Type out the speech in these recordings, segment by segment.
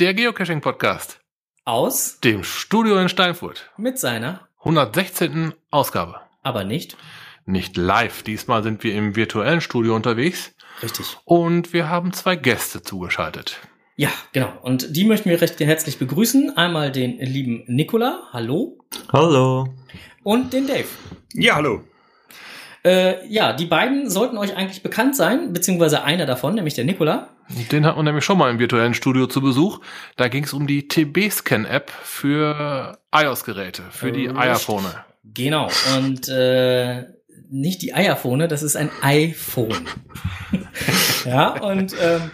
Der Geocaching-Podcast. Aus? Dem Studio in Steinfurt. Mit seiner? 116. Ausgabe. Aber nicht? Nicht live. Diesmal sind wir im virtuellen Studio unterwegs. Richtig. Und wir haben zwei Gäste zugeschaltet. Ja, genau. Und die möchten wir recht herzlich begrüßen. Einmal den lieben Nikola. Hallo. Hallo. Und den Dave. Ja, hallo. Äh, ja, die beiden sollten euch eigentlich bekannt sein, beziehungsweise einer davon, nämlich der Nikola. Den hat man nämlich schon mal im virtuellen Studio zu Besuch. Da ging es um die TB-Scan-App für iOS-Geräte, für die iPhone. Genau. Und äh, nicht die Eierphone, das ist ein iPhone. ja, und ähm,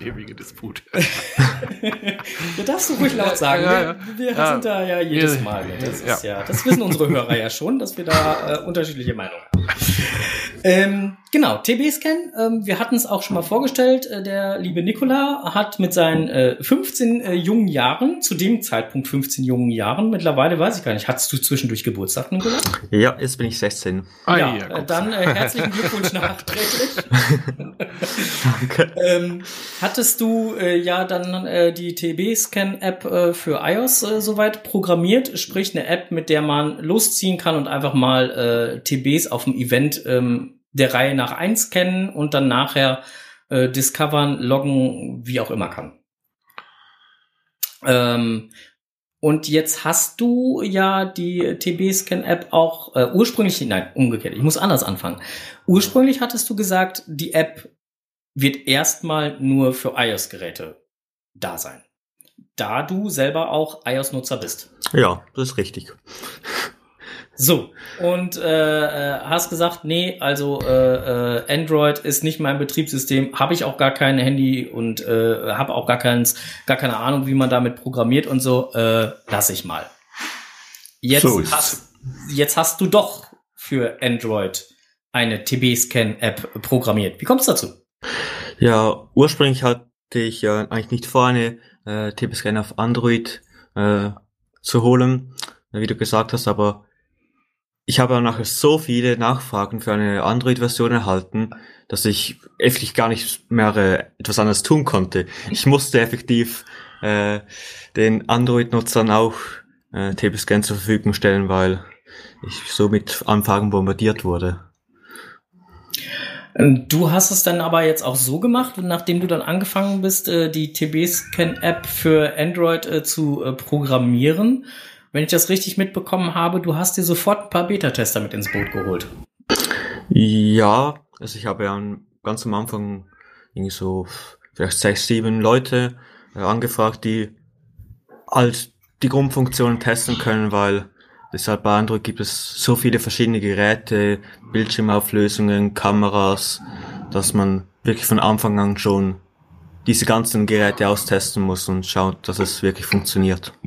Ewige Disput. das darfst du ruhig laut sagen. Ja, ja. Wir, wir Ja. sind da ja jedes. Mal. Das, Ja. ist ja, das wissen unsere Hörer ja schon, dass wir da äh, unterschiedliche Meinungen haben. Ähm, genau, TB-Scan, ähm, wir hatten es auch schon mal vorgestellt. Äh, der liebe Nikola hat mit seinen äh, 15 äh, jungen Jahren, zu dem Zeitpunkt 15 jungen Jahren, mittlerweile weiß ich gar nicht, hattest du zwischendurch Geburtstag, Nikola? Ja, jetzt bin ich 16. Ah, ja, ja, äh, dann äh, herzlichen Glückwunsch nachträglich. Danke. ähm, hattest du äh, ja dann äh, die TB-Scan-App äh, für iOS äh, soweit programmiert, sprich eine App, mit der man losziehen kann und einfach mal äh, TBs auf dem Event ähm, der Reihe nach eins kennen und dann nachher äh, discovern, loggen, wie auch immer kann. Ähm, und jetzt hast du ja die TB-Scan-App auch äh, ursprünglich, nein, umgekehrt, ich muss anders anfangen. Ursprünglich hattest du gesagt, die App wird erstmal nur für iOS-Geräte da sein. Da du selber auch iOS-Nutzer bist. Ja, das ist richtig. So, und äh, äh, hast gesagt, nee, also äh, äh, Android ist nicht mein Betriebssystem, habe ich auch gar kein Handy und äh, habe auch gar, keins, gar keine Ahnung, wie man damit programmiert und so, äh, lass ich mal. Jetzt, So hast, jetzt hast du doch für Android eine TB-Scan-App programmiert. Wie kommst du dazu? Ja, ursprünglich hatte ich ja eigentlich nicht vor, eine äh, TP-Scan auf Android äh, zu holen, wie du gesagt hast, aber ich habe nachher so viele Nachfragen für eine Android-Version erhalten, dass ich effektiv gar nicht mehr äh, etwas anderes tun konnte. Ich musste effektiv äh, den Android-Nutzern auch äh, TP-Scan zur Verfügung stellen, weil ich so mit Anfragen bombardiert wurde. Du hast es dann aber jetzt auch so gemacht, nachdem du dann angefangen bist, äh, die TB-Scan-App für Android äh, zu äh, programmieren. Wenn ich das richtig mitbekommen habe, du hast dir sofort ein paar Beta-Tester mit ins Boot geholt. Ja, also ich habe ja ganz am Anfang irgendwie so vielleicht sechs, sieben Leute äh, angefragt, die halt die Grundfunktionen testen können, weil deshalb bei Android gibt es so viele verschiedene Geräte, Bildschirmauflösungen, Kameras, dass man wirklich von Anfang an schon diese ganzen Geräte austesten muss und schaut, dass es wirklich funktioniert.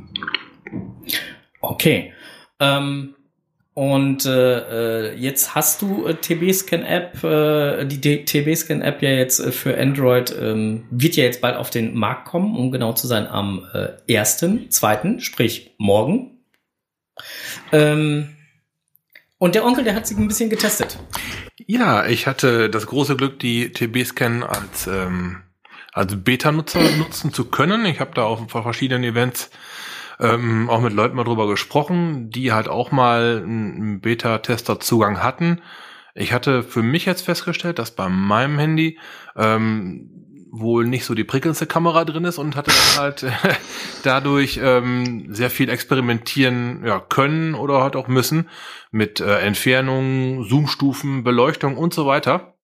Okay. Ähm, und äh, äh, jetzt hast du äh, TB-Scan-App, äh, die TB-Scan-App ja jetzt äh, für Android, ähm, wird ja jetzt bald auf den Markt kommen, um genau zu sein, am äh, 1.2., sprich morgen. Ähm, und der Onkel, der hat sich ein bisschen getestet. Ja, ich hatte das große Glück, die TB-Scan als, ähm, als Beta-Nutzer nutzen zu können. Ich habe da auf verschiedenen Events ähm, auch mit Leuten mal drüber gesprochen, die halt auch mal einen Beta-Tester-Zugang hatten. Ich hatte für mich jetzt festgestellt, dass bei meinem Handy ähm, wohl nicht so die prickelndste Kamera drin ist und hatte dann halt dadurch ähm, sehr viel experimentieren ja, können oder halt auch müssen mit äh, Entfernung, Zoomstufen, Beleuchtung und so weiter.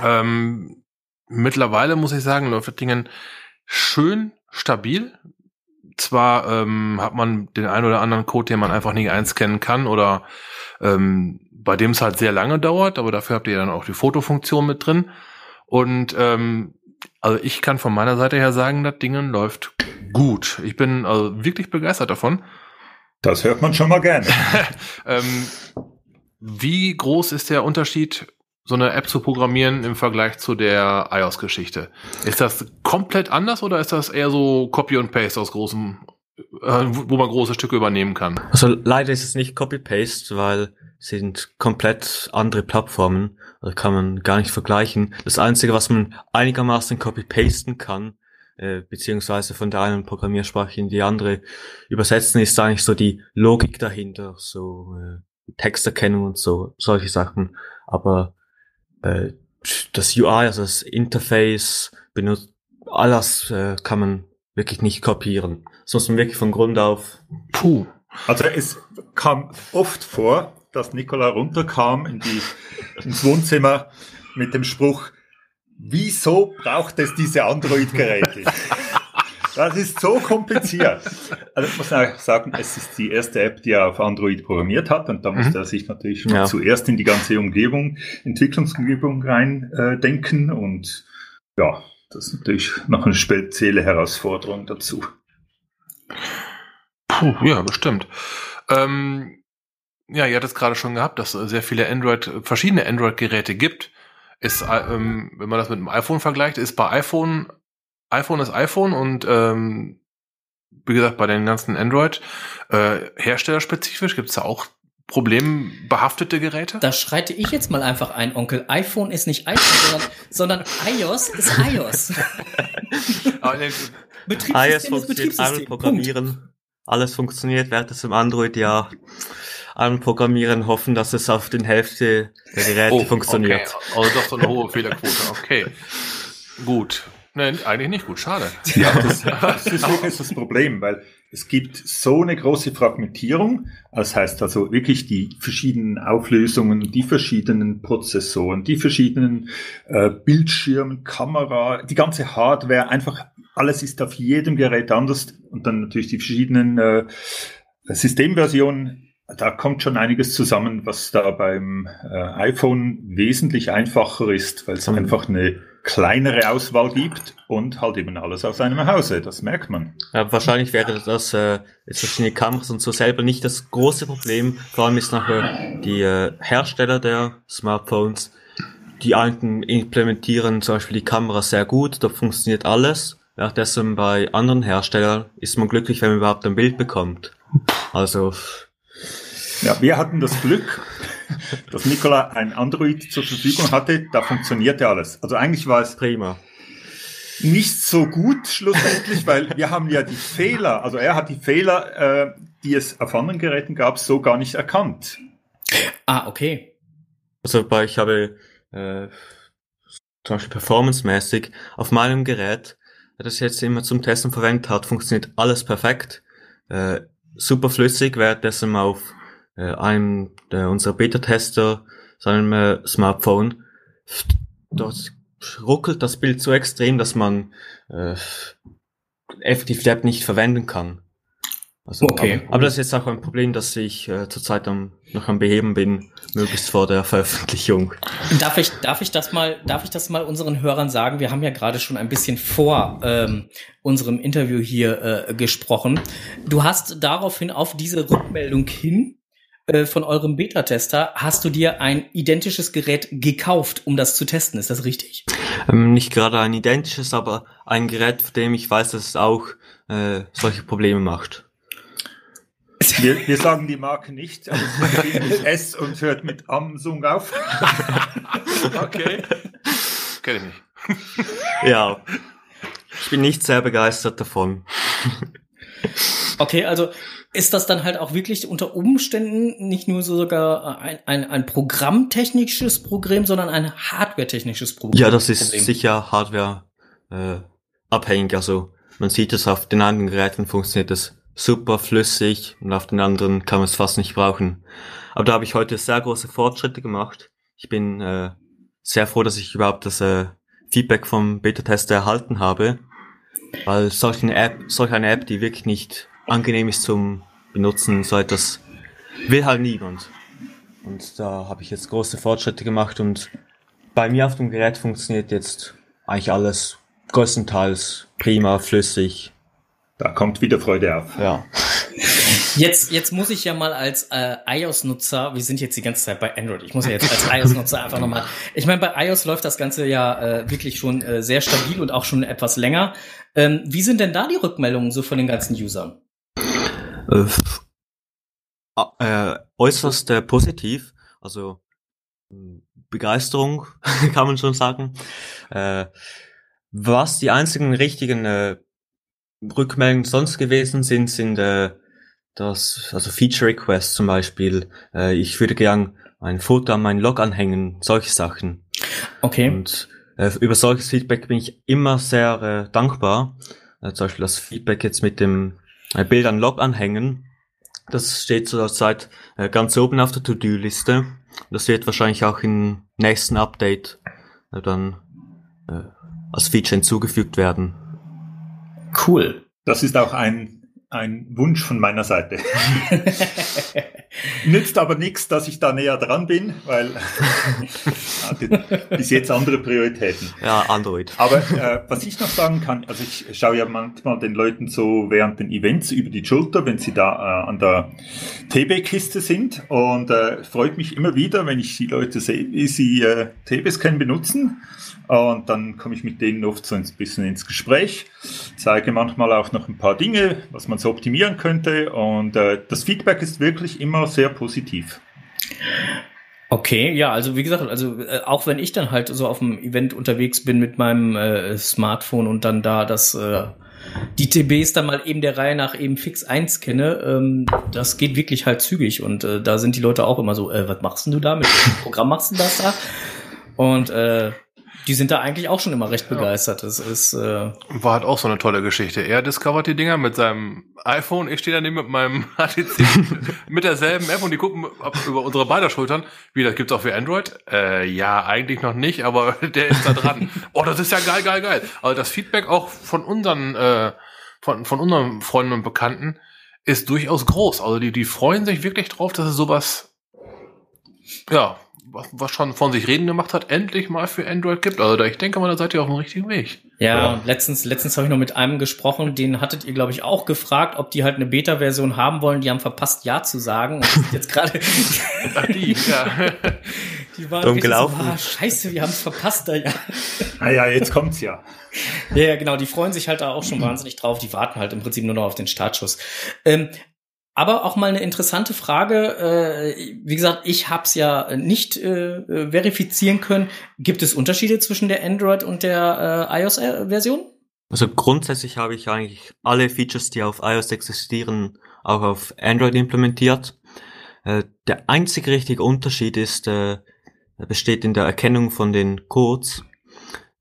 Ähm, mittlerweile muss ich sagen, läuft das Ding schön stabil. Zwar ähm, hat man den einen oder anderen Code, den man einfach nicht einscannen kann oder ähm, bei dem es halt sehr lange dauert, aber dafür habt ihr dann auch die Fotofunktion mit drin. Und ähm, also ich kann von meiner Seite her sagen, das Ding läuft gut. Ich bin also wirklich begeistert davon. Das hört man schon mal gerne. Ähm, wie groß ist der Unterschied, so eine App zu programmieren im Vergleich zu der iOS-Geschichte? Ist das komplett anders oder ist das eher so Copy und Paste aus großem, äh, wo man große Stücke übernehmen kann? Also leider ist es nicht Copy-Paste, weil sind komplett andere Plattformen. Also kann man gar nicht vergleichen. Das Einzige, was man einigermaßen copy-pasten kann, äh, beziehungsweise von der einen Programmiersprache in die andere übersetzen, ist eigentlich so die Logik dahinter, so äh, Texterkennung und so, solche Sachen. Aber äh, das UI, also das Interface, benutzt, alles äh, kann man wirklich nicht kopieren. Das muss man wirklich von Grund auf. Puh. Also es kam oft vor, dass Nicola runterkam in die, ins Wohnzimmer mit dem Spruch, wieso braucht es diese Android-Geräte? Das ist so kompliziert. Also ich muss auch sagen, es ist die erste App, die er auf Android programmiert hat und da musste mhm. er sich natürlich ja. zuerst in die ganze Umgebung, Entwicklungsumgebung rein äh, denken und ja, das ist natürlich noch eine spezielle Herausforderung dazu. Puh, ja, bestimmt. Ähm, ja, ihr hattet es gerade schon gehabt, dass es sehr viele Android, verschiedene Android-Geräte gibt. Ist, ähm, wenn man das mit dem iPhone vergleicht, ist bei iPhone iPhone ist iPhone und ähm, wie gesagt, bei den ganzen Android äh, herstellerspezifisch gibt es da auch problembehaftete Geräte? Da schreite ich jetzt mal einfach ein, Onkel. iPhone ist nicht iPhone, sondern, sondern iOS ist iOS. Betriebssystem iOS ist Betriebssystem. Programmieren. Punkt. Alles funktioniert, während es im Android ja anprogrammieren, hoffen, dass es auf den Hälfte der Geräte oh, funktioniert. Okay. Also doch so eine hohe Fehlerquote. Okay. Gut. Nein, eigentlich nicht gut, schade. Ja, das, das ist wirklich das Problem, weil es gibt so eine große Fragmentierung. Das heißt also wirklich die verschiedenen Auflösungen, die verschiedenen Prozessoren, die verschiedenen äh, Bildschirme, Kamera, die ganze Hardware, einfach alles ist auf jedem Gerät anders und dann natürlich die verschiedenen äh, Systemversionen da kommt schon einiges zusammen, was da beim äh, iPhone wesentlich einfacher ist, weil es mhm. einfach eine kleinere Auswahl gibt und halt eben alles aus einem Hause. Das merkt man. Ja, wahrscheinlich wäre das äh, jetzt verschiedene Kameras und so selber nicht das große Problem. Vor allem ist nachher die äh, Hersteller der Smartphones, die alten implementieren zum Beispiel die Kamera sehr gut, da funktioniert alles. Währenddessen bei anderen Herstellern ist man glücklich, wenn man überhaupt ein Bild bekommt. Also ja, wir hatten das Glück, dass Nikola ein Android zur Verfügung hatte, da funktionierte alles. Also eigentlich war es prima. Nicht so gut schlussendlich, weil wir haben ja die Fehler, also er hat die Fehler, äh, die es auf anderen Geräten gab, so gar nicht erkannt. Ah, okay. Also bei, ich habe äh, zum Beispiel performancemäßig auf meinem Gerät, das ich jetzt immer zum Testen verwendet hat, funktioniert alles perfekt. Äh, super flüssig, währenddessen auf äh, einem der, unserer Beta-Tester seinem äh, Smartphone, dort ruckelt das Bild so extrem, dass man äh, effektiv App nicht verwenden kann. Also, okay. Aber, aber, das ist jetzt auch ein Problem, das ich äh, zurzeit am, noch am Beheben bin, möglichst vor der Veröffentlichung. Darf ich, darf ich das mal, darf ich das mal unseren Hörern sagen? Wir haben ja gerade schon ein bisschen vor ähm, unserem Interview hier äh, gesprochen. Du hast daraufhin auf diese Rückmeldung hin äh, von eurem Beta-Tester hast du dir ein identisches Gerät gekauft, um das zu testen. Ist das richtig? Ähm, nicht gerade ein identisches, aber ein Gerät, von dem ich weiß, dass es auch äh, solche Probleme macht. Wir, wir sagen die Marke nicht, aber es beginnt mit S und hört mit Samsung auf. okay. Kenne ich nicht. ja. Ich bin nicht sehr begeistert davon. Okay, also ist das dann halt auch wirklich unter Umständen nicht nur so sogar ein, ein, ein programmtechnisches Problem, sondern ein hardwaretechnisches Problem? Ja, das ist Problem. sicher Hardware äh, abhängig. Also man sieht es auf den anderen Geräten funktioniert es super flüssig und auf den anderen kann man es fast nicht brauchen. Aber da habe ich heute sehr große Fortschritte gemacht. Ich bin äh, sehr froh, dass ich überhaupt das äh, Feedback vom Beta-Tester erhalten habe, weil solch eine App, solch eine App, die wirklich nicht angenehm ist zum Benutzen, so etwas will halt niemand. Und da habe ich jetzt große Fortschritte gemacht und bei mir auf dem Gerät funktioniert jetzt eigentlich alles größtenteils prima, flüssig. Da kommt wieder Freude auf. Ja. Jetzt, jetzt muss ich ja mal als äh, iOS-Nutzer, wir sind jetzt die ganze Zeit bei Android, ich muss ja jetzt als iOS-Nutzer einfach nochmal, ich meine, bei iOS läuft das Ganze ja äh, wirklich schon äh, sehr stabil und auch schon etwas länger. Ähm, wie sind denn da die Rückmeldungen so von den ganzen Usern? Äh, äh, äußerst äh, positiv, also hm, Begeisterung kann man schon sagen. Äh, was die einzigen richtigen äh, Rückmeldungen sonst gewesen sind, sind äh, das, also Feature Requests zum Beispiel. Äh, ich würde gern ein Foto an meinen Log anhängen, solche Sachen. Okay. Und äh, über solches Feedback bin ich immer sehr äh, dankbar. Äh, zum Beispiel das Feedback jetzt mit dem Bild an Log anhängen. Das steht zurzeit äh, ganz oben auf der To-Do-Liste. Das wird wahrscheinlich auch im nächsten Update äh, dann äh, als Feature hinzugefügt werden. Cool. Das ist auch ein, ein Wunsch von meiner Seite. Nützt aber nichts, dass ich da näher dran bin, weil bis jetzt andere Prioritäten. Ja, Android. Aber äh, was ich noch sagen kann, also ich schaue ja manchmal den Leuten so während den Events über die Schulter, wenn sie da äh, an der TB-Kiste sind und äh, freut mich immer wieder, wenn ich die Leute sehe, wie sie äh, TB-Scan benutzen und dann komme ich mit denen oft so ein bisschen ins Gespräch, zeige manchmal auch noch ein paar Dinge, was man so optimieren könnte. Und äh, das Feedback ist wirklich immer sehr positiv. Okay, ja, also wie gesagt, also äh, auch wenn ich dann halt so auf dem Event unterwegs bin mit meinem äh, Smartphone und dann da das äh, die TBs dann mal eben der Reihe nach eben fix einscanne, ähm, das geht wirklich halt zügig und äh, da sind die Leute auch immer so, äh, was machst denn du da mit dem Programm machst du das da? Und äh, die sind da eigentlich auch schon immer recht begeistert. Das ist äh war halt auch so eine tolle Geschichte. Er discovert die Dinger mit seinem iPhone, ich stehe daneben mit meinem HTC mit derselben App und die gucken über unsere beide Schultern. Wie, das gibt's auch für Android? Äh, ja, eigentlich noch nicht, aber der ist da dran. oh, das ist ja geil, geil, geil. Also das Feedback auch von unseren, äh, von, von unseren Freunden und Bekannten ist durchaus groß. Also die, die freuen sich wirklich drauf, dass es sowas, ja, was, was schon von sich reden gemacht hat, endlich mal für Android gibt. Also da, ich denke mal, da seid ihr auf dem richtigen Weg. Ja, ja. letztens, letztens habe ich noch mit einem gesprochen, den hattet ihr, glaube ich, auch gefragt, ob die halt eine Beta-Version haben wollen. Die haben verpasst, ja zu sagen. Und jetzt gerade. die, ja. Die waren Dumm gelaufen. So, ah, scheiße, wir haben es verpasst da ja. Ah ja, jetzt kommt's ja. Ja, ja, genau, die freuen sich halt da auch schon wahnsinnig drauf. Die warten halt im Prinzip nur noch auf den Startschuss. Ähm, aber auch mal eine interessante Frage. Äh, wie gesagt, ich habe es ja nicht äh, verifizieren können. Gibt es Unterschiede zwischen der Android und der äh, iOS-Version? Also grundsätzlich habe ich eigentlich alle Features, die auf iOS existieren, auch auf Android implementiert. Der einzige richtige Unterschied ist, besteht in der Erkennung von den Codes,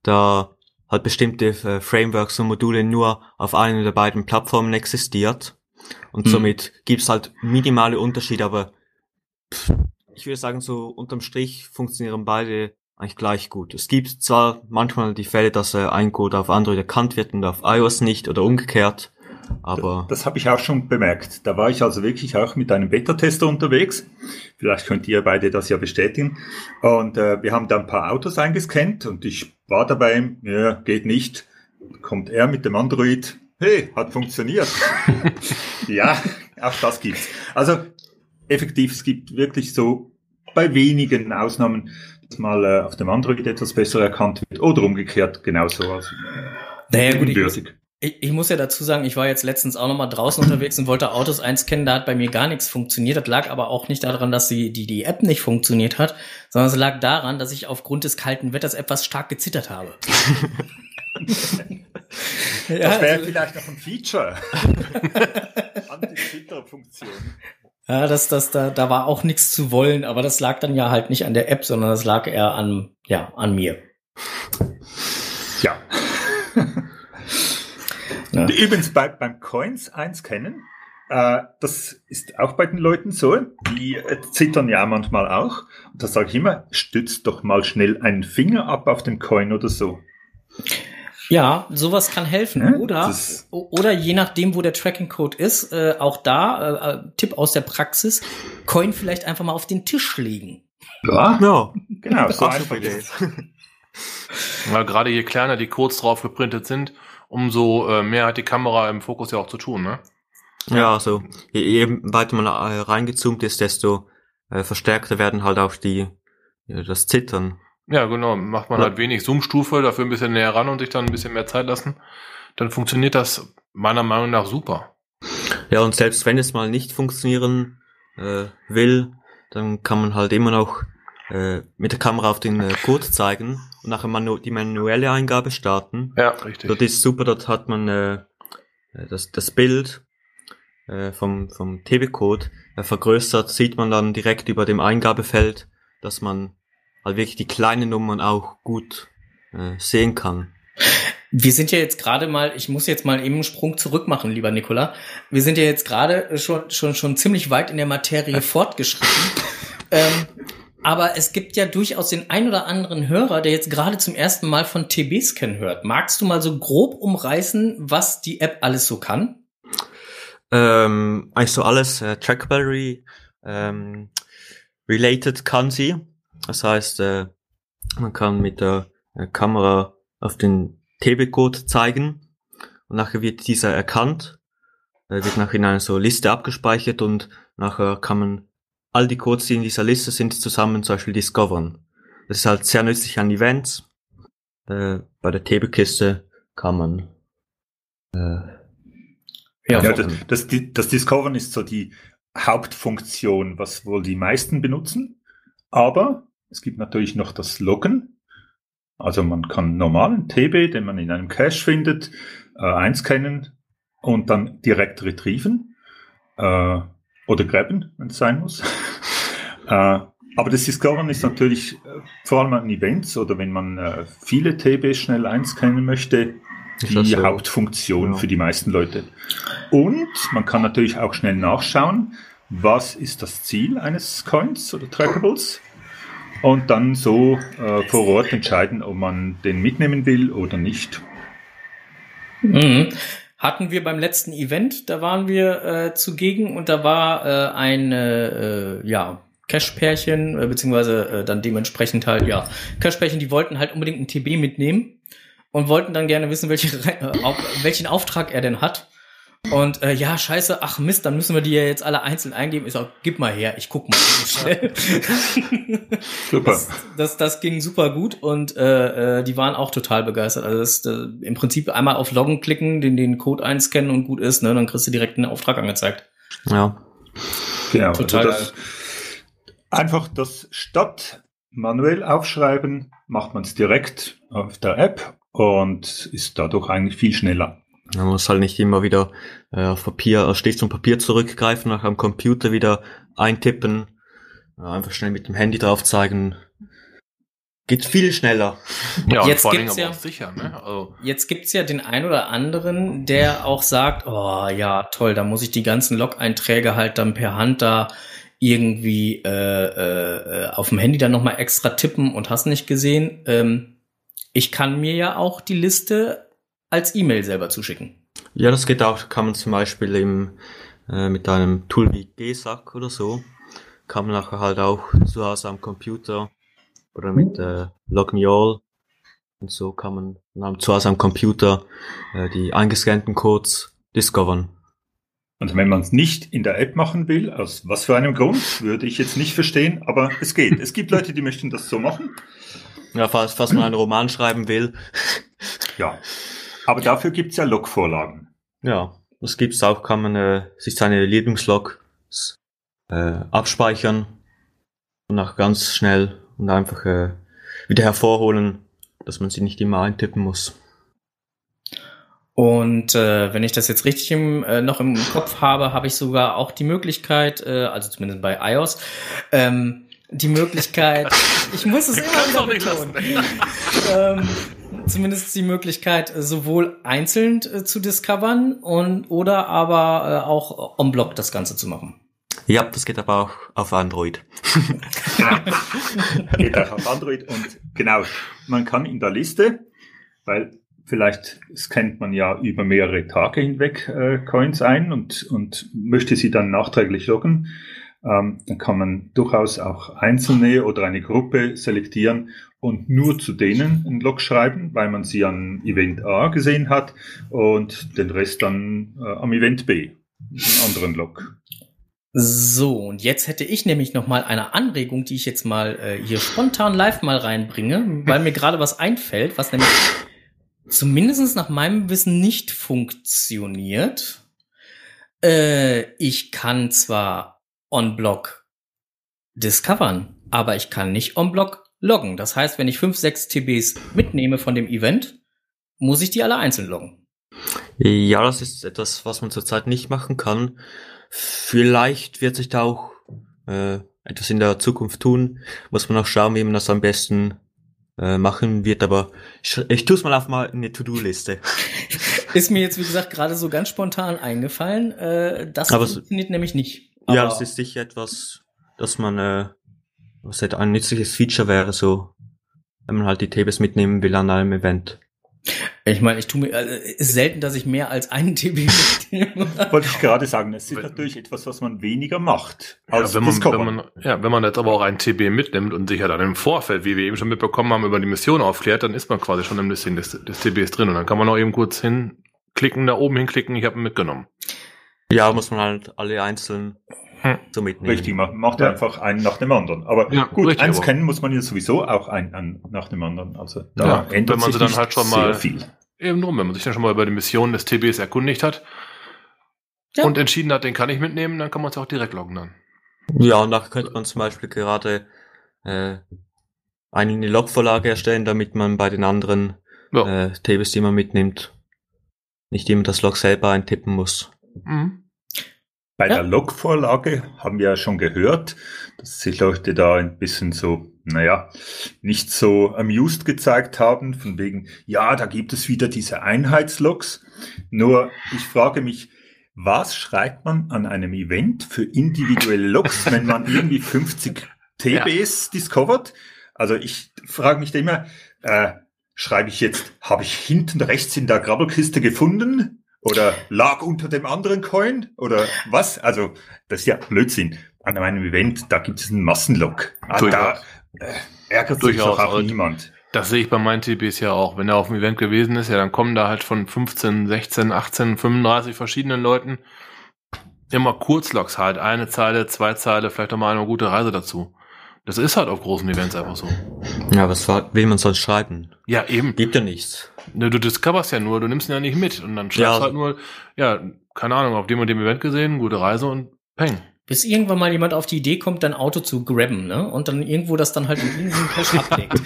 da halt bestimmte Frameworks und Module nur auf einer der beiden Plattformen existiert und hm. somit gibt's halt minimale Unterschiede, aber pff, ich würde sagen, so unterm Strich funktionieren beide eigentlich gleich gut. Es gibt zwar manchmal die Fälle, dass äh, ein Code auf Android erkannt wird und auf iOS nicht oder umgekehrt, aber... Das, das habe ich auch schon bemerkt. Da war ich also wirklich auch mit einem Beta-Tester unterwegs. Vielleicht könnt ihr beide das ja bestätigen. Und äh, wir haben da ein paar Autos eingescannt und ich war dabei, ja, geht nicht. Kommt er mit dem Android, hey, hat funktioniert. ja, auch das gibt's. Also effektiv, es gibt wirklich so bei wenigen Ausnahmen, dass mal äh, auf dem Android etwas besser erkannt wird oder umgekehrt genauso. Also, naja, gut, ich, ich, ich, muss ja dazu sagen, ich war jetzt letztens auch noch mal draußen unterwegs und wollte Autos einscannen, da hat bei mir gar nichts funktioniert. Das lag aber auch nicht daran, dass die, die, die App nicht funktioniert hat, sondern es lag daran, dass ich aufgrund des kalten Wetters etwas stark gezittert habe. ja, das wäre also, vielleicht noch ein Feature. Anti-Twitter-Funktion. Ja, das, das, da, da war auch nichts zu wollen, aber das lag dann ja halt nicht an der App, sondern das lag eher an, ja, an mir. Ja. Ja. Übrigens bei, beim Coins einscannen, äh, das ist auch bei den Leuten so, die äh, zittern ja manchmal auch. Und da sage ich immer, stützt doch mal schnell einen Finger ab auf den Coin oder so. Ja, sowas kann helfen. Ja, oder, oder je nachdem, wo der Tracking-Code ist, äh, auch da, äh, äh, Tipp aus der Praxis, Coin vielleicht einfach mal auf den Tisch legen. Ja, ja. genau, so einfach Idee. Weil gerade je kleiner die Codes drauf geprintet sind, umso äh, mehr hat die Kamera im Fokus ja auch zu tun, ne? Ja, also je, je weiter man äh, reingezoomt ist, desto äh, verstärkter werden halt auch die ja, das Zittern. Ja, genau. Macht man ja. halt wenig Zoom-Stufe, dafür ein bisschen näher ran und sich dann ein bisschen mehr Zeit lassen. Dann funktioniert das meiner Meinung nach super. Ja, und selbst wenn es mal nicht funktionieren äh, will, dann kann man halt immer noch äh, mit der Kamera auf den äh, Code zeigen und nachher manu die manuelle Eingabe starten. Ja, richtig. Dort ist super, dort hat man äh, das, das Bild äh, vom, vom TB-Code äh, vergrößert, sieht man dann direkt über dem Eingabefeld, dass man halt wirklich die kleinen Nummern auch gut äh, sehen kann. Wir sind ja jetzt gerade mal, ich muss jetzt mal eben einen Sprung zurück machen, lieber Nikola. Wir sind ja jetzt gerade schon, schon, schon ziemlich weit in der Materie fortgeschritten. ähm, aber es gibt ja durchaus den ein oder anderen Hörer, der jetzt gerade zum ersten Mal von TB-Scan hört. Magst du mal so grob umreißen, was die App alles so kann? Ähm, eigentlich so alles äh, Trackball ähm, related kann sie. Das heißt, äh, man kann mit der äh, Kamera auf den TB-Code zeigen und nachher wird dieser erkannt, äh, wird nachher in einer so Liste abgespeichert und nachher kann man all die Codes, die in dieser Liste sind, zusammen zum Beispiel discovern. Das ist halt sehr nützlich an Events. Äh, bei der TB-Kiste kann man äh, ja, ja das, das, das Discovern ist so die Hauptfunktion, was wohl die meisten benutzen. Aber es gibt natürlich noch das Loggen. Also man kann normalen TB, den man in einem Cache findet, äh, einscannen und dann direkt retrieven äh, oder grabben, wenn es sein muss. äh, aber das Discovern ist natürlich äh, vor allem an Events oder wenn man äh, viele TB schnell einscannen möchte, die so? Hauptfunktion ja. für die meisten Leute. Und man kann natürlich auch schnell nachschauen, was ist das Ziel eines Coins oder Trackables und dann so äh, vor Ort entscheiden, ob man den mitnehmen will oder nicht. Mhm. Hatten wir beim letzten Event, da waren wir äh, zugegen und da war äh, ein äh, ja, Cash-Pärchen, äh, beziehungsweise äh, dann dementsprechend halt, ja, Cash-Pärchen, die wollten halt unbedingt ein TB mitnehmen und wollten dann gerne wissen, welche, äh, welchen Auftrag er denn hat. Und äh, ja, scheiße, ach Mist, dann müssen wir die ja jetzt alle einzeln eingeben. Ich sag, gib mal her, ich guck mal super. Das, das, das, ging super gut und äh, äh, die waren auch total begeistert. Also das, äh, im Prinzip einmal auf Loggen klicken, den, den Code einscannen und gut ist, ne? Dann kriegst du direkt einen Auftrag angezeigt. Ja. Genau. Total also das, einfach das statt manuell aufschreiben, macht man es direkt auf der App und ist dadurch eigentlich viel schneller. Man muss halt nicht immer wieder äh, auf Papier, auf Stift und Papier zurückgreifen, nach am Computer wieder eintippen, äh, einfach schnell mit dem Handy drauf zeigen. Geht viel schneller. Ja, jetzt vor gibt's ja, sicher, ne? also. Jetzt gibt's ja den ein oder anderen, der auch sagt, oh ja, toll, da muss ich die ganzen Log-Einträge halt dann per Hand da irgendwie äh, äh, auf dem Handy dann nochmal extra tippen und hast nicht gesehen. Ähm, ich kann mir ja auch die Liste als E-Mail selber zuschicken. Ja, das geht auch. Kann man zum Beispiel im, äh, mit einem Tool wie GSAC oder so, kann man nachher halt auch zu Hause am Computer oder mit äh, LogMeAll und so kann man dann zu Hause am Computer äh, die eingescannten Codes discovern. Und wenn man es nicht in der App machen will, aus was für einem Grund, würde ich jetzt nicht verstehen, aber es geht. Es gibt Leute, die möchten das so machen. Ja, falls, falls man einen Roman schreiben will. Ja, aber dafür gibt's ja Log-Vorlagen. Ja, das gibt's auch, kann man äh, sich seine Lieblingslog äh, abspeichern und auch ganz schnell und einfach äh, wieder hervorholen, dass man sie nicht immer eintippen muss. Und äh, wenn ich das jetzt richtig im, äh, noch im Kopf habe, habe ich sogar auch die Möglichkeit, äh, also zumindest bei iOS, ähm, die Möglichkeit, ich muss es immer wieder betonen, ähm, zumindest die Möglichkeit, sowohl einzeln äh, zu discovern und oder aber äh, auch on block das Ganze zu machen. Ja, das geht aber auch auf Android. genau. geht auch auf Android und genau, man kann in der Liste, weil vielleicht scannt man ja über mehrere Tage hinweg äh, Coins ein und, und möchte sie dann nachträglich loggen ähm, dann kann man durchaus auch Einzelne oder eine Gruppe selektieren und nur zu denen einen Log schreiben, weil man sie an Event A gesehen hat und den Rest dann äh, am Event B, einen anderen Log. So, und jetzt hätte ich nämlich noch mal eine Anregung, die ich jetzt mal äh, hier spontan live mal reinbringe, weil mir gerade was einfällt, was nämlich zumindest nach meinem Wissen nicht funktioniert. Äh, ich kann zwar on-block discovern, aber ich kann nicht on Block loggen. Das heißt, wenn ich 5, 6 TBs mitnehme von dem Event, muss ich die alle einzeln loggen. Ja, das ist etwas, was man zurzeit nicht machen kann. Vielleicht wird sich da auch äh, etwas in der Zukunft tun. Muss man auch schauen, wie man das am besten äh, machen wird, aber ich, ich tue es mal auf mal in eine To-Do-Liste. Ist mir jetzt, wie gesagt, gerade so ganz spontan eingefallen. Äh, das Aber funktioniert nämlich nicht. Ja, Aber- das ist sicher etwas, dass man, äh, was halt ein nützliches Feature wäre, so, wenn man halt die Tables mitnehmen will an einem Event. Ich meine, ich tue mir, also, ist selten, dass ich mehr als einen TB mitnehme. Wollte ich gerade sagen, es ist natürlich etwas, was man weniger macht Ja, wenn, man, wenn, man, ja, wenn man jetzt aber auch einen TB mitnimmt und sich ja dann im Vorfeld, wie wir eben schon mitbekommen haben, über die Mission aufklärt, dann ist man quasi schon im Listing des, des TBs drin und dann kann man auch eben kurz hinklicken, da oben hinklicken, ich habe ihn mitgenommen. Ja, muss man halt alle einzeln Hm. so mitnehmen. Richtig, man macht Ja. einfach einen nach dem anderen. Aber Ja, gut, richtig, eins aber- kennen muss man ja sowieso auch einen, einen nach dem anderen. Also da Ja, ändert wenn man sich sie dann halt schon sehr mal- viel. Eben drum, wenn man sich dann schon mal über die Mission des TBs erkundigt hat Ja. und entschieden hat, den kann ich mitnehmen, dann kann man es auch direkt loggen dann. Ja, und nachher könnte man zum Beispiel gerade äh, eine Logvorlage erstellen, damit man bei den anderen Ja. äh, Tables, die man mitnimmt, nicht immer das Log selber eintippen muss. Mhm. Bei Ja. der Logvorlage haben wir ja schon gehört, dass sich Leute da ein bisschen so, naja, nicht so amused gezeigt haben, von wegen, ja, da gibt es wieder diese Einheitslogs. Nur, ich frage mich, was schreibt man an einem Event für individuelle Logs, wenn man irgendwie 50 TBs discovert? Also ich frage mich da immer, äh, schreibe ich jetzt, habe ich hinten rechts in der Grabbelkiste gefunden? Oder lag unter dem anderen Coin? Oder was? Also, das ist ja Blödsinn. An einem Event, da gibt es einen Massenlog. Ah, da äh, ärgert sich doch auch Und- niemand. Das sehe ich bei meinen TBs ja auch. Wenn er auf dem Event gewesen ist, ja, dann kommen da halt von 15, 16, 18, 35 verschiedenen Leuten immer Kurzlogs halt. Eine Zeile, zwei Zeile, vielleicht auch mal eine gute Reise dazu. Das ist halt auf großen Events einfach so. Ja, was wa- will man sonst schreiben? Ja, eben. Gibt ja nichts. Ne, Du discoverst ja nur, du nimmst ihn ja nicht mit. Und dann schreibst Ja. du halt nur, ja, keine Ahnung, auf dem und dem Event gesehen, gute Reise und peng. Bis irgendwann mal jemand auf die Idee kommt, dein Auto zu grabben, ne? Und dann irgendwo das dann halt in irgendeinem Cache ablegt.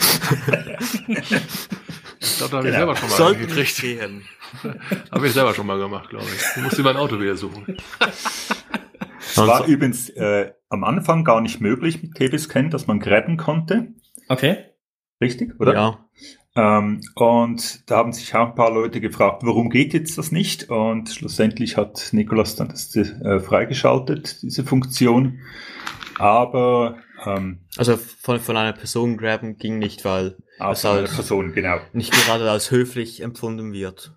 Ich glaube, da habe ich Genau. selber schon mal Sollten gekriegt. gehen. Habe ich selber schon mal gemacht, glaube ich. Du musst dir mein Auto wieder suchen. Es war Also- übrigens äh, am Anfang gar nicht möglich mit TB-Scan, dass man grabben konnte. Okay. Richtig, oder? Ja. Ähm, und da haben sich auch ein paar Leute gefragt, warum geht jetzt das nicht? Und schlussendlich hat Nikolas dann das äh, freigeschaltet, diese Funktion. Aber ähm, Also von, von einer Person graben ging nicht, weil einer heißt- Person, genau. nicht gerade als höflich empfunden wird.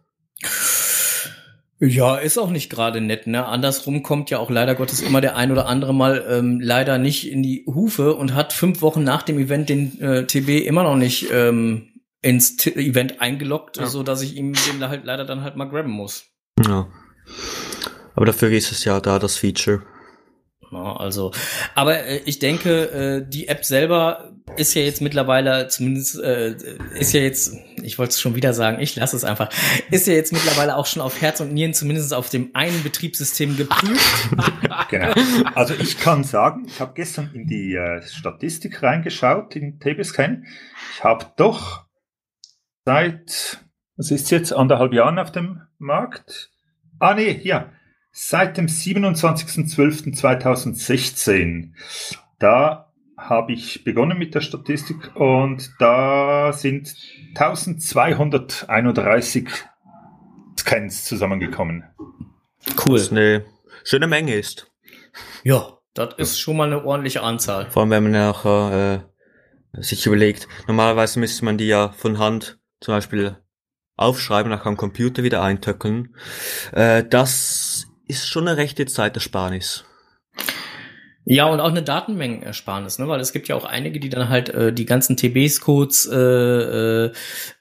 Ja, ist auch nicht gerade nett, ne? Andersrum kommt ja auch leider Gottes immer der ein oder andere mal ähm, leider nicht in die Hufe und hat fünf Wochen nach dem Event den äh, TB immer noch nicht ähm, ins T Event eingeloggt, Ja. so dass ich ihm den halt leider dann halt mal grabben muss. Ja. Aber dafür ist es ja da, das Feature. Ja, also, aber äh, ich denke, äh, die App selber ist ja jetzt mittlerweile zumindest äh, ist ja jetzt, ich wollte es schon wieder sagen, ich lasse es einfach, ist ja jetzt mittlerweile auch schon auf Herz und Nieren zumindest auf dem einen Betriebssystem geprüft. genau. Also ich kann sagen, ich habe gestern in die äh, Statistik reingeschaut, in TB-Scan. Ich habe doch seit, was ist jetzt, anderthalb Jahren auf dem Markt? Ah nee, hier. Seit dem 27.12.2016. Da habe ich begonnen mit der Statistik und da sind 1231 Scans zusammengekommen. Was eine schöne Menge ist. Ja, das ist schon mal eine ordentliche Anzahl. Vor allem, wenn man nachher äh, sich überlegt, normalerweise müsste man die ja von Hand zum Beispiel aufschreiben, nachher am Computer wieder eintöckeln. Äh, das ist schon eine rechte Zeitersparnis. Ja, und auch eine Datenmengenersparnis, ne? weil es gibt ja auch einige, die dann halt äh, die ganzen TBs-Codes äh, äh,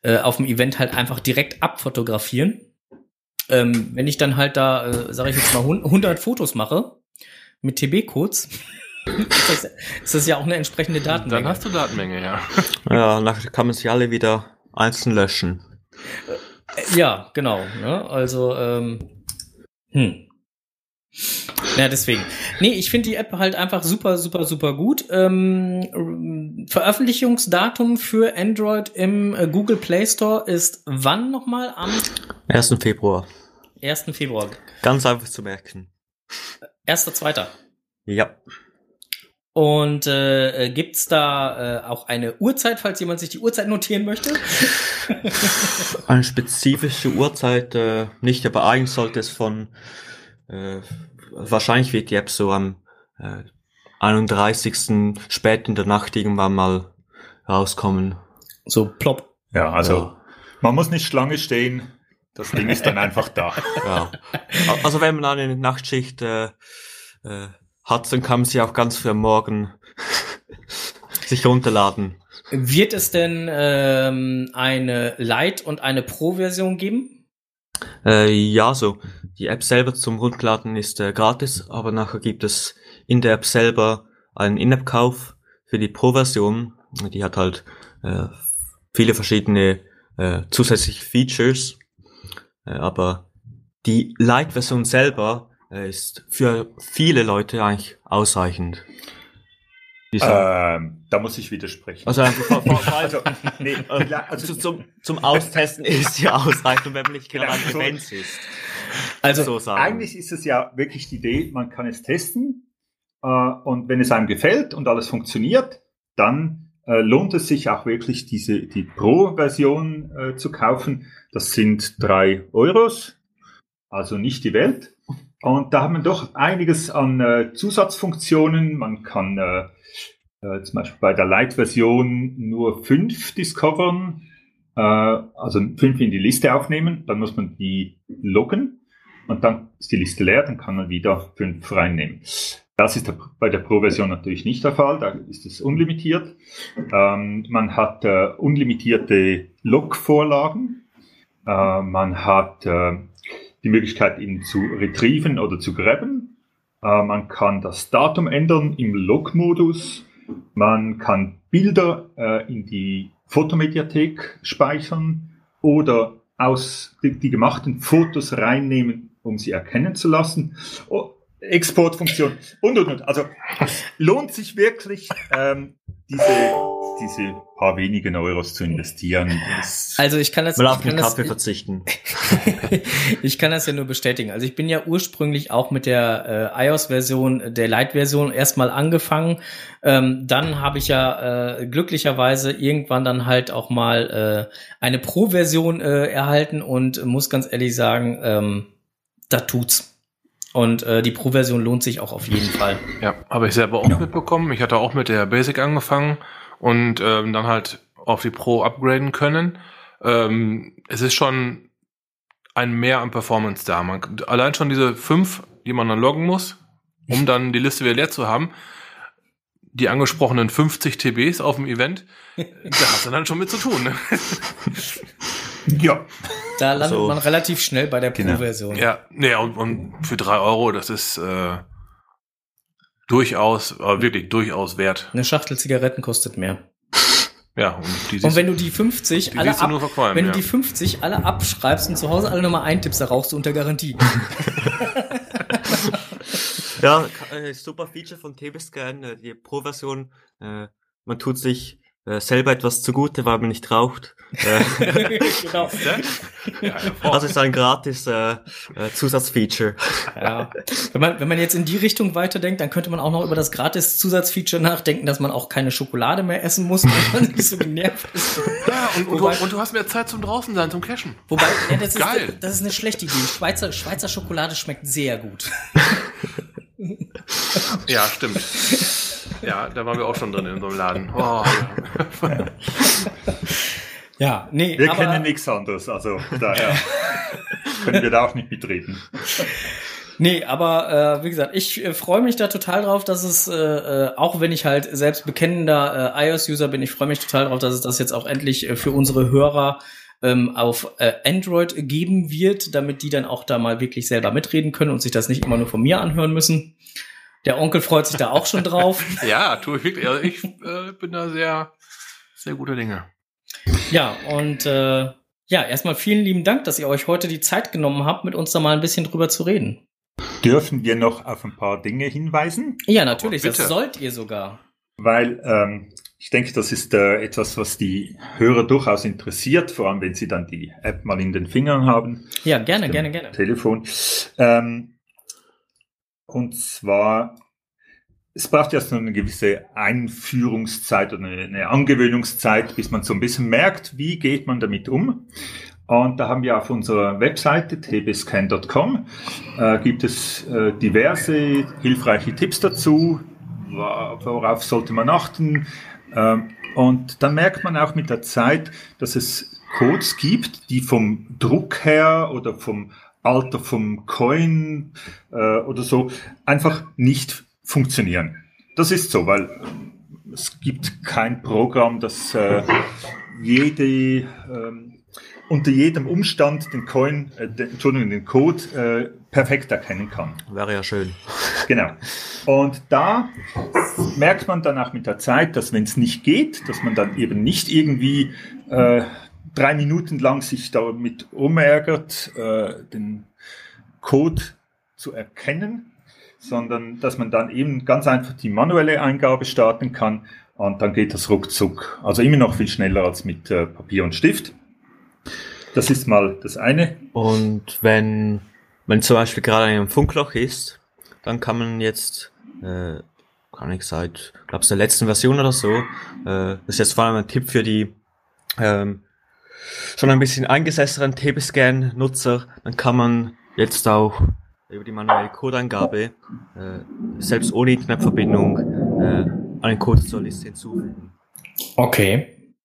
äh, auf dem Event halt einfach direkt abfotografieren. Ähm, wenn ich dann halt da, äh, sage ich jetzt mal, hun- 100 Fotos mache mit TB-Codes, ist, das, ist das ja auch eine entsprechende Datenmenge. Dann hast du Datenmenge, ja. Ja, nachher kann man sie alle wieder einzeln löschen. Äh, ja, genau. Ne? Also, ähm, hm. Ja, deswegen. Nee, ich finde die App halt einfach super, super, super gut. Ähm, Veröffentlichungsdatum für Android im äh, Google Play Store ist wann nochmal? Am 1. Februar. 1. Februar. Ganz einfach zu merken. 1.2. Ja. Und äh, gibt's da äh, auch eine Uhrzeit, falls jemand sich die Uhrzeit notieren möchte? Eine spezifische Uhrzeit äh, nicht, aber eigentlich sollte es von äh, wahrscheinlich wird die App so am äh, 31. spät in der Nacht irgendwann mal rauskommen. So plopp. Ja, also Ja. man muss nicht Schlange stehen. Das Ding ist dann einfach da. Ja. Also wenn man eine Nachtschicht äh, äh, hat, dann kann man sie auch ganz früh am Morgen sich runterladen. Wird es denn ähm, eine Lite- und eine Pro-Version geben? Äh, ja, so. Die App selber zum Runterladen ist äh, gratis, aber nachher gibt es in der App selber einen In-App-Kauf für die Pro-Version. Die hat halt äh, viele verschiedene äh, zusätzliche Features. Äh, aber die Lite-Version selber äh, ist für viele Leute eigentlich ausreichend. Ähm, da muss ich widersprechen. also einfach vor, vor, vor Also, nee, also also, zum, zum Austesten ist ja ausreichend, wenn man nicht gerade Genau, an so- Events ist. Also so sagen. eigentlich ist es ja wirklich die Idee, man kann es testen äh, und wenn es einem gefällt und alles funktioniert, dann äh, lohnt es sich auch wirklich diese die Pro-Version äh, zu kaufen. Das sind drei Euros, also nicht die Welt. Und da haben wir doch einiges an äh, Zusatzfunktionen. Man kann äh, äh, zum Beispiel bei der Lite-Version nur fünf discovern, äh, also fünf in die Liste aufnehmen. Dann muss man die loggen und dann ist die Liste leer, dann kann man wieder fünf reinnehmen. Das ist bei der Pro-Version natürlich nicht der Fall, da ist es unlimitiert. Ähm, man hat äh, unlimitierte Log-Vorlagen. Äh, man hat äh, die Möglichkeit, ihn zu retrieven oder zu grabben. Äh, man kann das Datum ändern im Log-Modus. Man kann Bilder äh, in die Fotomediathek speichern oder aus die, die gemachten Fotos reinnehmen, um sie erkennen zu lassen. Oh, Exportfunktion und und und. Also lohnt sich wirklich, ähm, diese, diese paar wenigen Euros zu investieren. Also ich kann das, Mal ich auf den Kaffee verzichten. ich kann das ja nur bestätigen. Also ich bin ja ursprünglich auch mit der äh, iOS-Version, der Lite-Version erstmal angefangen. Ähm, dann habe ich ja äh, glücklicherweise irgendwann dann halt auch mal äh, eine Pro-Version äh, erhalten und muss ganz ehrlich sagen, ähm, da tut's. Und äh, die Pro-Version lohnt sich auch auf jeden Fall. Ja, habe ich selber auch mitbekommen. Ich hatte auch mit der Basic angefangen und ähm, dann halt auf die Pro upgraden können. Ähm, es ist schon ein Mehr an Performance da. Man, allein schon diese fünf, die man dann loggen muss, um dann die Liste wieder leer zu haben. Die angesprochenen 50 TBs auf dem Event, da hast du dann schon mit zu tun. Ne? ja, Da landet So. man relativ schnell bei der Genau. Pro-Version. Ja, nee, und, und für drei Euro, das ist äh, durchaus, äh, wirklich durchaus wert. Eine Schachtel Zigaretten kostet mehr. Ja, und die Und wenn du die 50 die alle du ab, nur verqualmen. wenn ja. du die 50 alle abschreibst und zu Hause alle nochmal eintippst, da rauchst du unter Garantie. Ja, äh, super Feature von TB-Scan, die Pro-Version. Äh, man tut sich äh, selber etwas zugute, weil man nicht raucht. Äh, genau. ja, das ist ein gratis äh, äh, Zusatzfeature. Ja. Wenn man, wenn man jetzt in die Richtung weiterdenkt, dann könnte man auch noch über das Gratis-Zusatzfeature nachdenken, dass man auch keine Schokolade mehr essen muss, weil man nicht so genervt ist. Ja, und, und, Wobei- du, und du hast mehr Zeit zum draußen sein, zum Cashen. Wobei, ja, das, Geil. Ist, das ist eine schlechte Idee. Schweizer, Schweizer Schokolade schmeckt sehr gut. Ja, stimmt. Ja, da waren wir auch schon drin in so einem Laden. Oh, ja. Ja, nee, wir aber, kennen nichts anderes, also daher können wir da auch nicht mitreden. Nee, aber äh, wie gesagt, ich äh, freue mich da total drauf, dass es, äh, äh, auch wenn ich halt selbst bekennender äh, iOS-User bin, ich freue mich total drauf, dass es das jetzt auch endlich äh, für unsere Hörer ähm, auf äh, Android geben wird, damit die dann auch da mal wirklich selber mitreden können und sich das nicht immer nur von mir anhören müssen. Der Onkel freut sich da auch schon drauf. ja, tue ich wirklich. Also ich äh, bin da sehr, sehr gute Dinge. Ja, und äh, ja, erstmal vielen lieben Dank, dass ihr euch heute die Zeit genommen habt, mit uns da mal ein bisschen drüber zu reden. Dürfen wir noch auf ein paar Dinge hinweisen? Ja, natürlich, das sollt ihr sogar. Weil ähm, ich denke, das ist äh, etwas, was die Hörer durchaus interessiert, vor allem wenn sie dann die App mal in den Fingern haben. Ja, gerne, gerne, gerne. Telefon. Ähm, und zwar, es braucht so eine gewisse Einführungszeit oder eine, Angewöhnungszeit, bis man so ein bisschen merkt, wie geht man damit um. Und da haben wir auf unserer Webseite tbscan.com äh, gibt es äh, diverse hilfreiche Tipps dazu, worauf sollte man achten. Ähm, und dann merkt man auch mit der Zeit, dass es Codes gibt, die vom Druck her oder vom Alter vom Coin äh, oder so einfach nicht funktionieren. Das ist so, weil äh, es gibt kein Programm, das äh, jede ähm, unter jedem Umstand den Coin, äh, den, Entschuldigung, den Code äh, perfekt erkennen kann. Wäre ja schön. Genau. Und da merkt man dann auch mit der Zeit, dass wenn es nicht geht, dass man dann eben nicht irgendwie äh, drei Minuten lang sich damit rumärgert, äh, den Code zu erkennen, sondern dass man dann eben ganz einfach die manuelle Eingabe starten kann und dann geht das ruckzuck. Also immer noch viel schneller als mit äh, Papier und Stift. Das ist mal das eine. Und wenn, wenn zum Beispiel gerade ein Funkloch ist, dann kann man jetzt, äh, kann ich seit, glaube der letzten Version oder so, äh, das ist jetzt vor allem ein Tipp für die ähm, schon ein bisschen eingesessenen TB-Scan-Nutzer, dann kann man jetzt auch über die manuelle Codeangabe äh, selbst ohne Internetverbindung äh, einen Code zur Liste hinzufügen. Okay.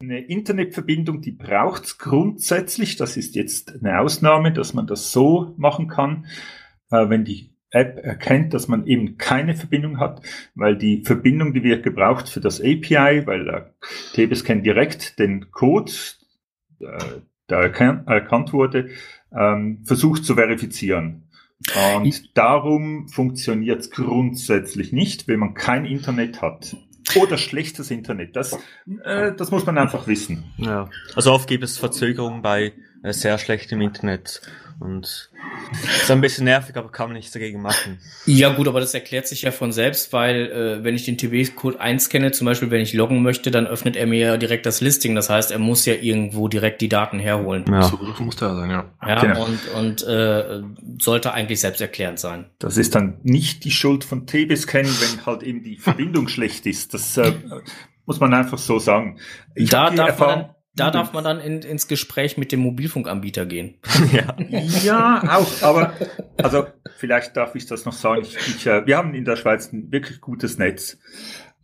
Eine Internetverbindung, die braucht's grundsätzlich. Das ist jetzt eine Ausnahme, dass man das so machen kann, äh, wenn die App erkennt, dass man eben keine Verbindung hat, weil die Verbindung, die wird gebraucht für das API, weil äh, TBSCAN direkt den Code, äh, der erkan erkannt wurde, ähm, versucht zu verifizieren. Und darum funktioniert es grundsätzlich nicht, wenn man kein Internet hat. Oder schlechtes Internet. Das, äh, das muss man einfach wissen. Ja. Also oft gibt es Verzögerungen bei äh, sehr schlechtem Internet und ist ein bisschen nervig, aber kann man nichts dagegen machen. Ja gut, aber das erklärt sich ja von selbst, weil äh, wenn ich den TB-Code einscanne, zum Beispiel wenn ich loggen möchte, dann öffnet er mir ja direkt das Listing. Das heißt, er muss ja irgendwo direkt die Daten herholen. Ja. Zugriff muss da sein, ja. Ja, Genau. und, und äh, sollte eigentlich selbsterklärend sein. Das ist dann nicht die Schuld von TBSCAN, wenn halt eben die Verbindung schlecht ist. Das äh, muss man einfach so sagen. Ich da darf, man Erfahrung- dann, da darf man dann in, ins Gespräch mit dem Mobilfunkanbieter gehen. ja. Ja, auch, aber also vielleicht darf ich das noch sagen. Ich, ich, äh, wir haben in der Schweiz ein wirklich gutes Netz.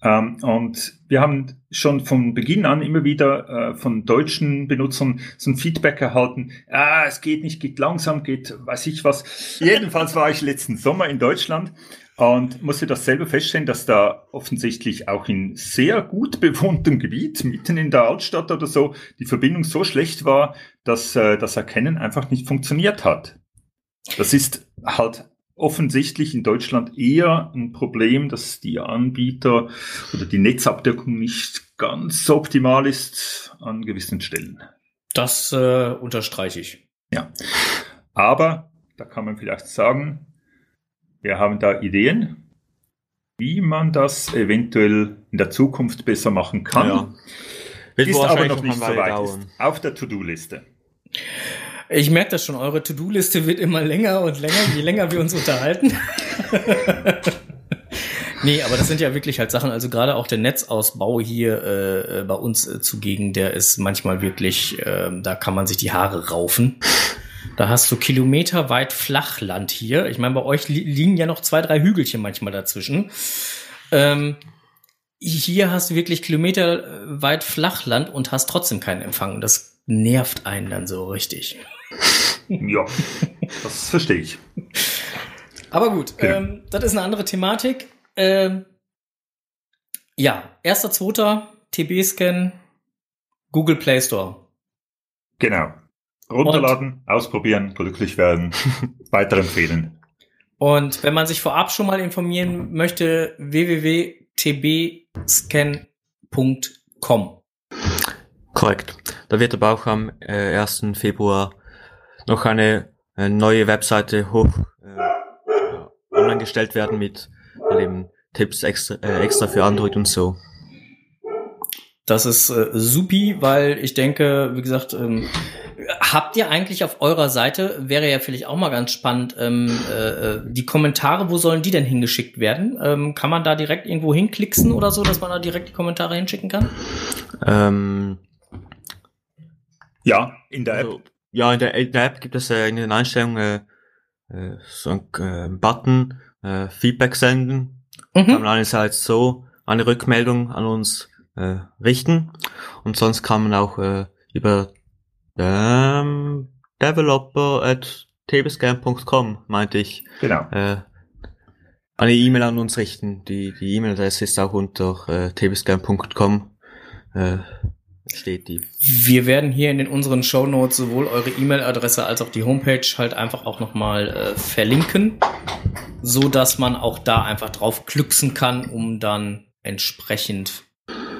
Ähm, und wir haben schon von Beginn an immer wieder äh, von deutschen Benutzern so ein Feedback erhalten, ah, es geht nicht, geht langsam, geht weiß ich was. Jedenfalls war ich letzten Sommer in Deutschland und musste das selber feststellen, dass da offensichtlich auch in sehr gut bewohntem Gebiet, mitten in der Altstadt oder so, die Verbindung so schlecht war, dass äh, das Erkennen einfach nicht funktioniert hat. Das ist halt offensichtlich in Deutschland eher ein Problem, dass die Anbieter oder die Netzabdeckung nicht ganz so optimal ist an gewissen Stellen. Das äh, unterstreiche ich. Aber da kann man vielleicht sagen, wir haben da Ideen, wie man das eventuell in der Zukunft besser machen kann. ja. Ist aber noch nicht so weit. Ist auf der To-Do-Liste. Ich merke das schon, eure To-Do-Liste wird immer länger und länger, je länger wir uns unterhalten. nee, aber das sind ja wirklich halt Sachen, also gerade auch der Netzausbau hier äh, äh, bei uns äh, zugegen, der ist manchmal wirklich, äh, da kann man sich die Haare raufen. Da hast du kilometerweit Flachland hier. Ich meine, bei euch li liegen ja noch zwei, drei Hügelchen manchmal dazwischen. Ähm, hier hast du wirklich kilometerweit Flachland und hast trotzdem keinen Empfang. Das nervt einen dann so richtig. Ja, das verstehe ich. Aber gut, Genau. ähm, das ist eine andere Thematik. Ähm, ja, erster, zweiter, TB-Scan, Google Play Store. Genau. Runterladen, ausprobieren, glücklich werden, weiterempfehlen. Und wenn man sich vorab schon mal informieren möchte, www.tbscan.com. Korrekt. Da wird aber auch am äh, 1. Februar noch eine eine neue Webseite hoch äh, online gestellt werden mit eben Tipps extra, äh, extra für Android und so. Das ist äh, supi, weil ich denke, wie gesagt, ähm, habt ihr eigentlich auf eurer Seite, wäre ja vielleicht auch mal ganz spannend, ähm, äh, die Kommentare, wo sollen die denn hingeschickt werden? Ähm, kann man da direkt irgendwo hinklicksen oder so, dass man da direkt die Kommentare hinschicken kann? Ähm, ja, in der App. Also, ja, in der, in der App gibt es äh, in den Einstellungen äh, äh, so einen äh, Button, äh, Feedback senden. Mhm. Kann man einerseits so eine Rückmeldung an uns äh, richten und sonst kann man auch äh, über ähm, developer at tablescan.com, meinte ich, Genau. äh, eine E-Mail an uns richten. Die die E-Mail-Adresse ist auch unter äh, tablescan.com äh, steht die. Wir werden hier in den unseren Show Notes sowohl eure E-Mail-Adresse als auch die Homepage halt einfach auch nochmal äh, verlinken, so dass man auch da einfach drauf glücksen kann, um dann entsprechend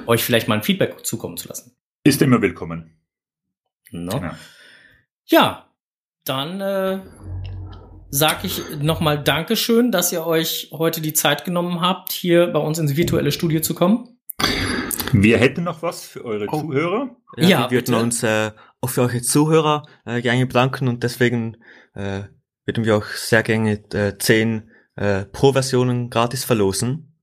euch vielleicht mal ein Feedback zukommen zu lassen. Ist immer willkommen. Ne? Genau. Ja, dann äh, sag ich nochmal Dankeschön, dass ihr euch heute die Zeit genommen habt, hier bei uns ins virtuelle Studio zu kommen. Wir hätten noch was für eure Oh. Zuhörer. Ja, Ja, wir würden bitte. uns äh, auch für eure Zuhörer äh, gerne bedanken und deswegen äh, würden wir auch sehr gerne äh, zehn äh, Pro-Versionen gratis verlosen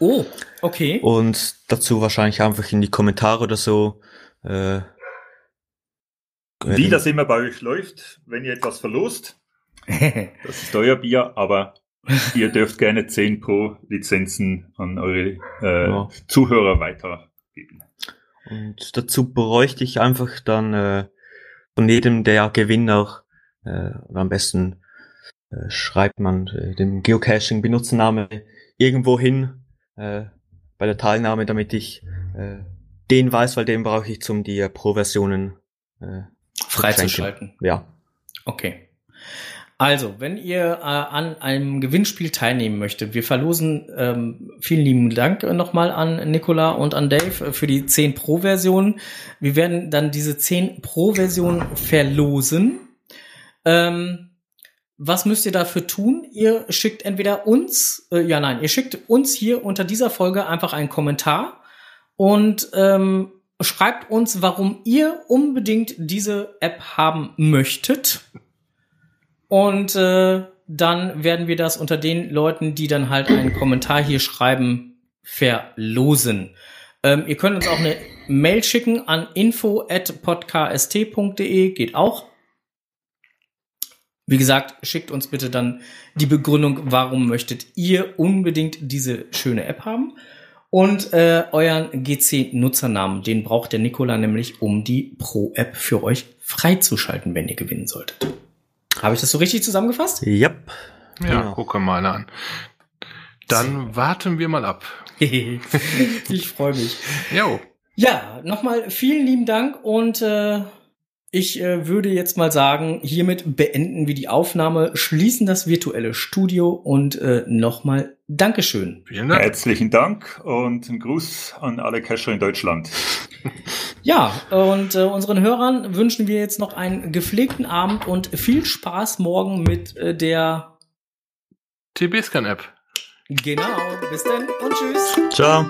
Oh, okay. und dazu wahrscheinlich einfach in die Kommentare oder so. Äh, Wie das immer bei euch läuft, wenn ihr etwas verlost, das ist euer Bier, aber ihr dürft gerne 10 pro Lizenzen an eure äh, Ja. Zuhörer weitergeben. Und dazu bräuchte ich einfach dann äh, von jedem der Gewinner, äh, oder am besten äh, schreibt man äh, den Geocaching-Benutzername irgendwo hin äh, bei der Teilnahme, damit ich äh, den weiß, weil den brauche ich zum die äh, Pro-Versionen äh, Freizuschalten. ja. Okay. Also, wenn ihr äh, an einem Gewinnspiel teilnehmen möchtet, wir verlosen ähm, vielen lieben Dank nochmal an Nicola und an Dave äh, für die 10 Pro-Versionen. Wir werden dann diese 10 Pro-Versionen verlosen. Ähm, was müsst ihr dafür tun? Ihr schickt entweder uns, äh, ja nein, ihr schickt uns hier unter dieser Folge einfach einen Kommentar und ähm, schreibt uns, warum ihr unbedingt diese App haben möchtet. Und äh, dann werden wir das unter den Leuten, die dann halt einen Kommentar hier schreiben, verlosen. Ähm, ihr könnt uns auch eine Mail schicken an info@podkst.de, geht auch. Wie gesagt, schickt uns bitte dann die Begründung, warum möchtet ihr unbedingt diese schöne App haben. Und äh, euren GC-Nutzernamen, den braucht der Nikola nämlich, um die Pro-App für euch freizuschalten, wenn ihr gewinnen solltet. Habe ich das so richtig zusammengefasst? Yep. Ja, Genau. gucke mal an. Dann warten wir mal ab. ich freue mich. Jo. Ja, nochmal vielen lieben Dank und äh, ich äh, würde jetzt mal sagen, hiermit beenden wir die Aufnahme, schließen das virtuelle Studio und äh, nochmal Dankeschön. Vielen Dank. Herzlichen Dank und ein Gruß an alle Cacher in Deutschland. Ja, und äh, unseren Hörern wünschen wir jetzt noch einen gepflegten Abend und viel Spaß morgen mit äh, der TB-Scan-App. Genau, bis dann und tschüss. Ciao.